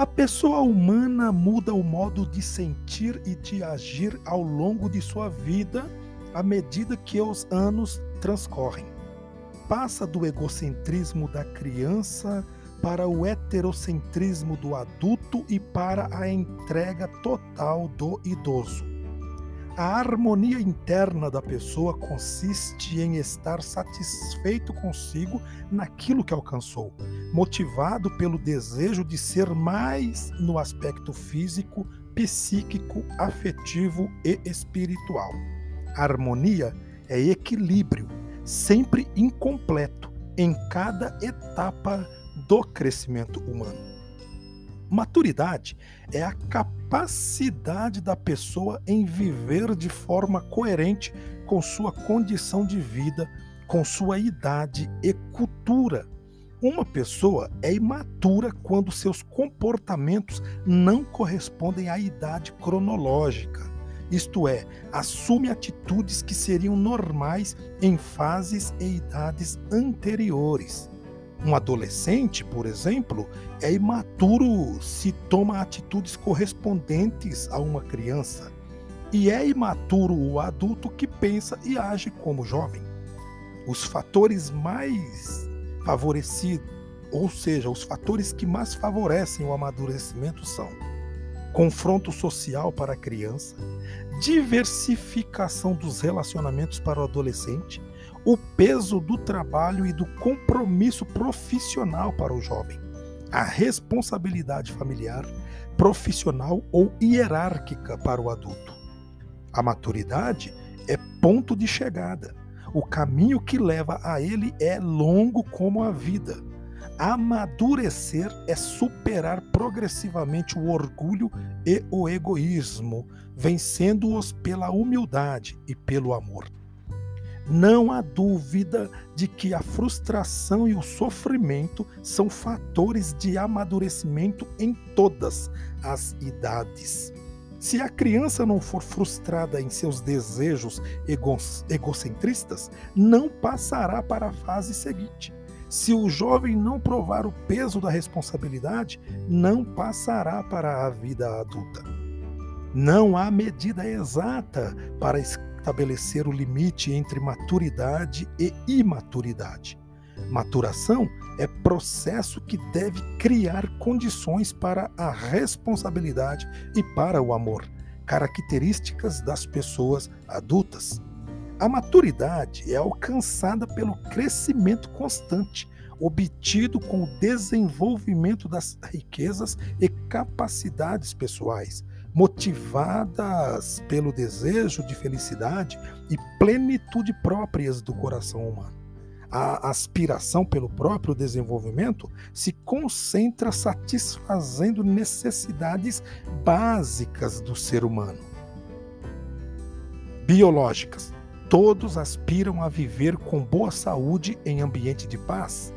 A pessoa humana muda o modo de sentir e de agir ao longo de sua vida à medida que os anos transcorrem. Passa do egocentrismo da criança para o heterocentrismo do adulto e para a entrega total do idoso. A harmonia interna da pessoa consiste em estar satisfeito consigo naquilo que alcançou, motivado pelo desejo de ser mais no aspecto físico, psíquico, afetivo e espiritual. Harmonia é equilíbrio, sempre incompleto, em cada etapa do crescimento humano. Maturidade é a capacidade da pessoa em viver de forma coerente com sua condição de vida, com sua idade e cultura. Uma pessoa é imatura quando seus comportamentos não correspondem à idade cronológica, isto é, assume atitudes que seriam normais em fases e idades anteriores. Um adolescente, por exemplo, é imaturo se toma atitudes correspondentes a uma criança. E é imaturo o adulto que pensa e age como jovem. Os fatores mais favorecidos, ou seja, os fatores que mais favorecem o amadurecimento são confronto social para a criança, diversificação dos relacionamentos para o adolescente, o peso do trabalho e do compromisso profissional para o jovem, a responsabilidade familiar, profissional ou hierárquica para o adulto. A maturidade é ponto de chegada. O caminho que leva a ele é longo como a vida. Amadurecer é superar progressivamente o orgulho e o egoísmo, vencendo-os pela humildade e pelo amor. Não há dúvida de que a frustração e o sofrimento são fatores de amadurecimento em todas as idades. Se a criança não for frustrada em seus desejos egocentristas, não passará para a fase seguinte. Se o jovem não provar o peso da responsabilidade, não passará para a vida adulta. Não há medida exata para estabelecer o limite entre maturidade e imaturidade. Maturação é processo que deve criar condições para a responsabilidade e para o amor, características das pessoas adultas. A maturidade é alcançada pelo crescimento constante, obtido com o desenvolvimento das riquezas e capacidades pessoais, motivadas pelo desejo de felicidade e plenitude próprias do coração humano. A aspiração pelo próprio desenvolvimento se concentra satisfazendo necessidades básicas do ser humano. Biológicas. Todos aspiram a viver com boa saúde em ambiente de paz.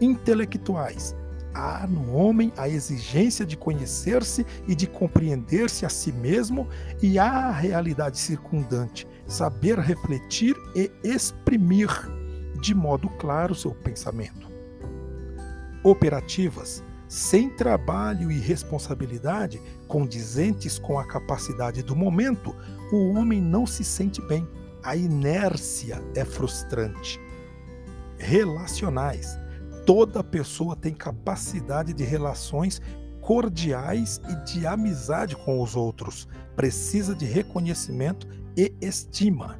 Intelectuais há no homem a exigência de conhecer-se e de compreender-se a si mesmo e a realidade circundante, saber refletir e exprimir de modo claro seu pensamento. Operativas, sem trabalho e responsabilidade condizentes com a capacidade do momento, o homem não se sente bem. A inércia é frustrante. Relacionais, toda pessoa tem capacidade de relações cordiais e de amizade com os outros. Precisa de reconhecimento e estima.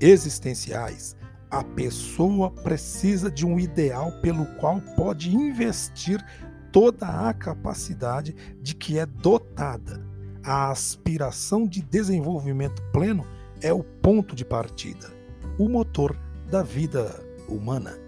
Existenciais. A pessoa precisa de um ideal pelo qual pode investir toda a capacidade de que é dotada. A aspiração de desenvolvimento pleno é o ponto de partida, o motor da vida humana.